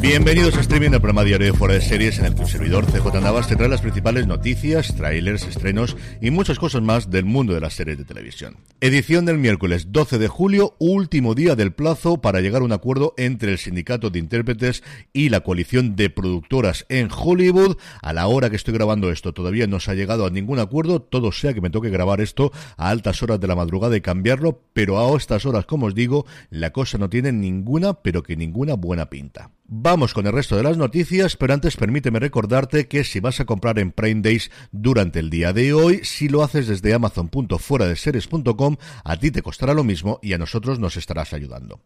Bienvenidos a Streaming, el programa diario de Fuera de Series en el que un servidor CJ Navas te trae las principales noticias, trailers, estrenos y muchas cosas más del mundo de las series de televisión. Edición del miércoles 12 de julio, último día del plazo para llegar a un acuerdo entre el sindicato de intérpretes y la coalición de productoras en Hollywood. A la hora que estoy grabando esto todavía no se ha llegado a ningún acuerdo, todo sea que me toque grabar esto a altas horas de la madrugada y cambiarlo, pero a estas horas, como os digo, la cosa no tiene ninguna, pero que ninguna buena pinta. Vamos con el resto de las noticias, pero antes permíteme recordarte que si vas a comprar en Prime Days durante el día de hoy, si lo haces desde amazon.fueradeseries.com, a ti te costará lo mismo y a nosotros nos estarás ayudando.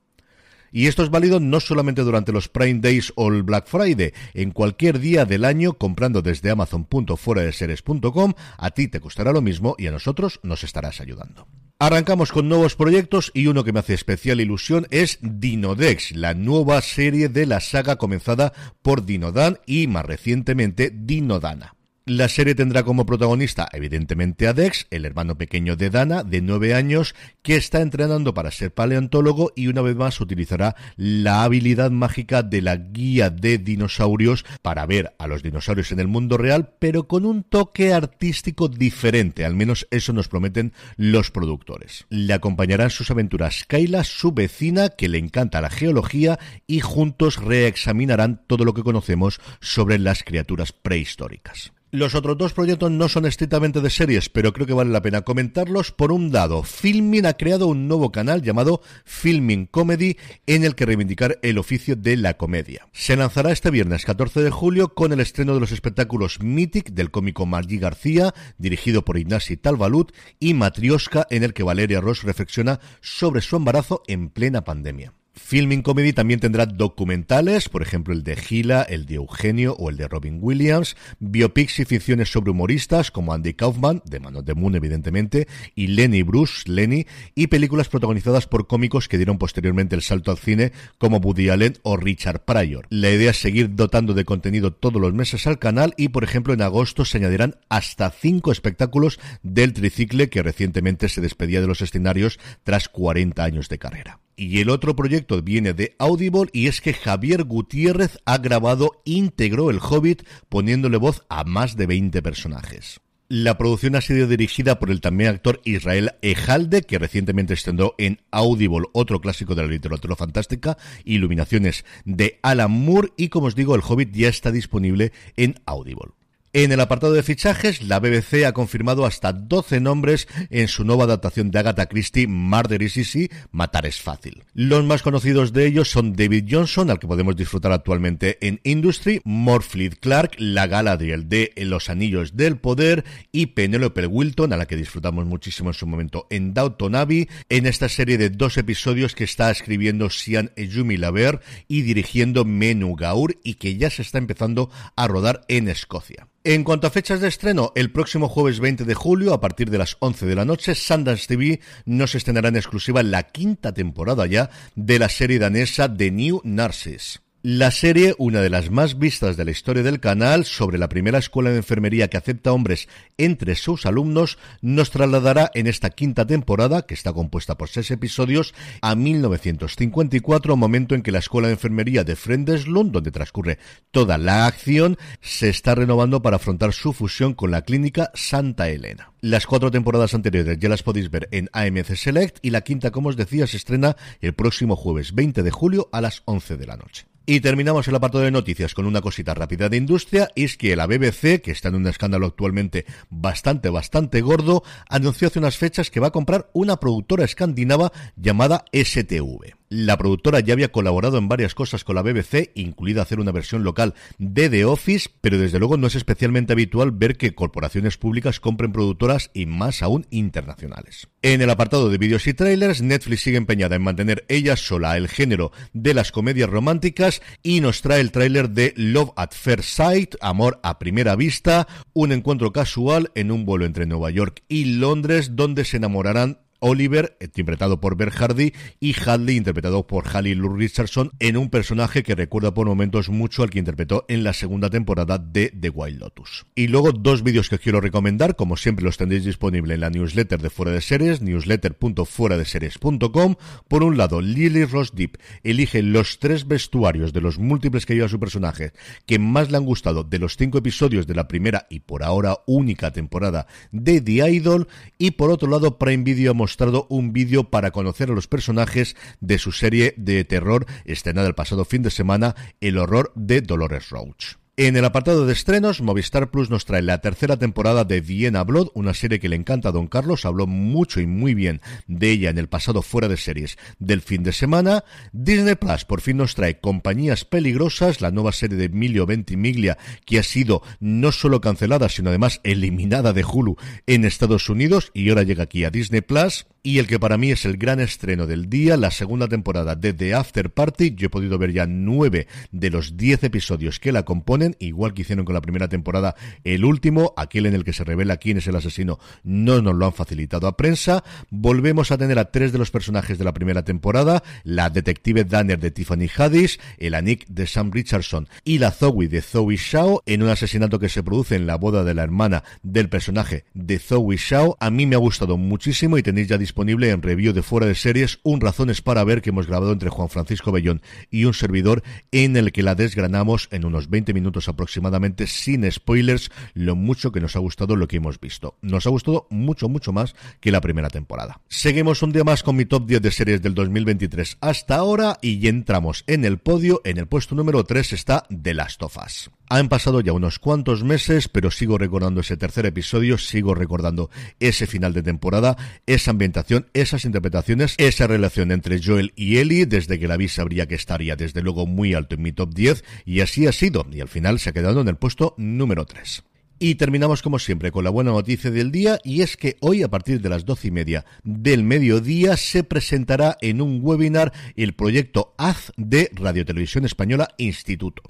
Y esto es válido no solamente durante los Prime Days o el Black Friday, en cualquier día del año comprando desde amazon.fueradeseries.com, a ti te costará lo mismo y a nosotros nos estarás ayudando. Arrancamos con nuevos proyectos y uno que me hace especial ilusión es Dinodex, la nueva serie de la saga comenzada por Dinodan y más recientemente Dinodana. La serie tendrá como protagonista, evidentemente, a Dex, el hermano pequeño de Dana, de nueve años, que está entrenando para ser paleontólogo y una vez más utilizará la habilidad mágica de la guía de dinosaurios para ver a los dinosaurios en el mundo real, pero con un toque artístico diferente, al menos eso nos prometen los productores. Le acompañarán sus aventuras Kayla, su vecina, que le encanta la geología, y juntos reexaminarán todo lo que conocemos sobre las criaturas prehistóricas. Los otros dos proyectos no son estrictamente de series, pero creo que vale la pena comentarlos. Por un lado, Filmin ha creado un nuevo canal llamado Filming Comedy, en el que reivindicar el oficio de la comedia. Se lanzará este viernes 14 de julio con el estreno de los espectáculos Mythic del cómico Margí García, dirigido por Ignasi Talvalut, y Matrioska, en el que Valeria Ross reflexiona sobre su embarazo en plena pandemia. Filming Comedy también tendrá documentales, por ejemplo el de Gila, el de Eugenio o el de Robin Williams, biopics y ficciones sobre humoristas como Andy Kaufman, de Manos de Moon evidentemente, y Lenny Bruce, Lenny, y películas protagonizadas por cómicos que dieron posteriormente el salto al cine como Woody Allen o Richard Pryor. La idea es seguir dotando de contenido todos los meses al canal y por ejemplo en agosto se añadirán hasta cinco espectáculos del tricicle que recientemente se despedía de los escenarios tras 40 años de carrera. Y el otro proyecto viene de Audible y es que Javier Gutiérrez ha grabado íntegro El Hobbit poniéndole voz a más de 20 personajes. La producción ha sido dirigida por el también actor Israel Ejalde, que recientemente estrenó en Audible otro clásico de la literatura fantástica, Iluminaciones de Alan Moore, y como os digo, El Hobbit ya está disponible en Audible. En el apartado de fichajes, la BBC ha confirmado hasta 12 nombres en su nueva adaptación de Agatha Christie, Murder is Easy, Matar es Fácil. Los más conocidos de ellos son David Johnson, al que podemos disfrutar actualmente en Industry, Morfleet Clark, la Galadriel de Los Anillos del Poder y Penelope Wilton, a la que disfrutamos muchísimo en su momento en Downton Abbey, en esta serie de dos episodios que está escribiendo Sian Ejumi Laver y dirigiendo Menu Gaur y que ya se está empezando a rodar en Escocia. En cuanto a fechas de estreno, el próximo jueves 20 de julio, a partir de las 11 de la noche, Sundance TV nos estrenará en exclusiva la quinta temporada ya de la serie danesa The New Narcissus. La serie, una de las más vistas de la historia del canal, sobre la primera escuela de enfermería que acepta hombres entre sus alumnos, nos trasladará en esta quinta temporada, que está compuesta por seis episodios, a 1954, momento en que la escuela de enfermería de Frendeslund, donde transcurre toda la acción, se está renovando para afrontar su fusión con la clínica Santa Elena. Las cuatro temporadas anteriores ya las podéis ver en AMC Select y la quinta, como os decía, se estrena el próximo jueves 20 de julio a las 11 de la noche. Y terminamos el apartado de noticias con una cosita rápida de industria, y es que la BBC, que está en un escándalo actualmente bastante, bastante gordo, anunció hace unas fechas que va a comprar una productora escandinava llamada STV. La productora ya había colaborado en varias cosas con la BBC, incluida hacer una versión local de The Office, pero desde luego no es especialmente habitual ver que corporaciones públicas compren productoras y más aún internacionales. En el apartado de vídeos y trailers, Netflix sigue empeñada en mantener ella sola el género de las comedias románticas y nos trae el tráiler de Love at First Sight, Amor a primera vista, un encuentro casual en un vuelo entre Nueva York y Londres donde se enamorarán Oliver, interpretado por Bert Hardy, y Hadley, interpretado por Halle Lou Richardson, en un personaje que recuerda por momentos mucho al que interpretó en la segunda temporada de The Wild Lotus. Y luego dos vídeos que os quiero recomendar, como siempre los tendréis disponible en la newsletter de Fuera de Series, newsletter.fueradeseries.com. Por un lado, Lily Ross Deep elige los tres vestuarios de los múltiples que lleva su personaje que más le han gustado de los cinco episodios de la primera y por ahora única temporada de The Idol. Y por otro lado, Prime Video mostrado un vídeo para conocer a los personajes de su serie de terror estrenada el pasado fin de semana, El horror de Dolores Roach. En el apartado de estrenos, Movistar Plus nos trae la tercera temporada de Vienna Blood, una serie que le encanta a Don Carlos, habló mucho y muy bien de ella en el pasado fuera de series del fin de semana. Disney Plus por fin nos trae Compañías Peligrosas, la nueva serie de Emilio Ventimiglia, que ha sido no solo cancelada, sino además eliminada de Hulu en Estados Unidos y ahora llega aquí a Disney Plus y el que para mí es el gran estreno del día, la segunda temporada de The After Party. Yo he podido ver ya nueve de los diez episodios que la componen, igual que hicieron con la primera temporada. El último, aquel en el que se revela quién es el asesino, no nos lo han facilitado a prensa. Volvemos a tener a tres de los personajes de la primera temporada, la detective Danner de Tiffany Haddish, el Anik de Sam Richardson y la Zoe de Zoe Shao en un asesinato que se produce en la boda de la hermana del personaje de Zoe Shao. A mí me ha gustado muchísimo y tenéis ya disponible en review de fuera de series, un razones para ver que hemos grabado entre Juan Francisco Bellón y un servidor en el que la desgranamos en unos 20 minutos aproximadamente sin spoilers lo mucho que nos ha gustado lo que hemos visto. Nos ha gustado mucho, mucho más que la primera temporada. Seguimos un día más con mi top 10 de series del 2023 hasta ahora y entramos en el podio. En el puesto número 3 está The Last of Us. Han pasado ya unos cuantos meses, pero sigo recordando ese tercer episodio, sigo recordando ese final de temporada, esa ambientación, esas interpretaciones, esa relación entre Joel y Ellie, desde que la vi sabría que estaría desde luego muy alto en mi top 10, y así ha sido, y al final se ha quedado en el puesto número 3. Y terminamos como siempre con la buena noticia del día y es que hoy a partir de las doce y media del mediodía se presentará en un webinar el proyecto AZ de Radio Televisión Española Instituto.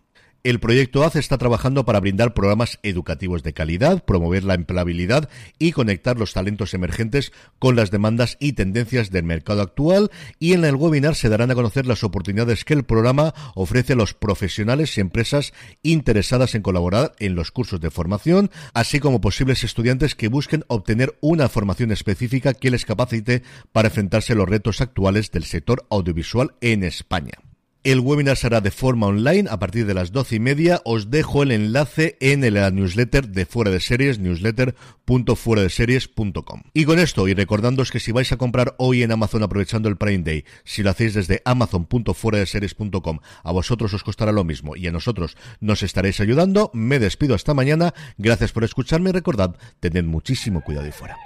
El proyecto ACE está trabajando para brindar programas educativos de calidad, promover la empleabilidad y conectar los talentos emergentes con las demandas y tendencias del mercado actual y en el webinar se darán a conocer las oportunidades que el programa ofrece a los profesionales y empresas interesadas en colaborar en los cursos de formación, así como posibles estudiantes que busquen obtener una formación específica que les capacite para enfrentarse a los retos actuales del sector audiovisual en España. El webinar será de forma online a partir de las doce y media. Os dejo el enlace en la newsletter de Fuera de Series, newsletter.fueradeseries.com. Y con esto, y recordándoos que si vais a comprar hoy en Amazon aprovechando el Prime Day, si lo hacéis desde amazon.fueradeseries.com, a vosotros os costará lo mismo y a nosotros nos estaréis ayudando. Me despido hasta mañana. Gracias por escucharme y recordad, tened muchísimo cuidado y fuera.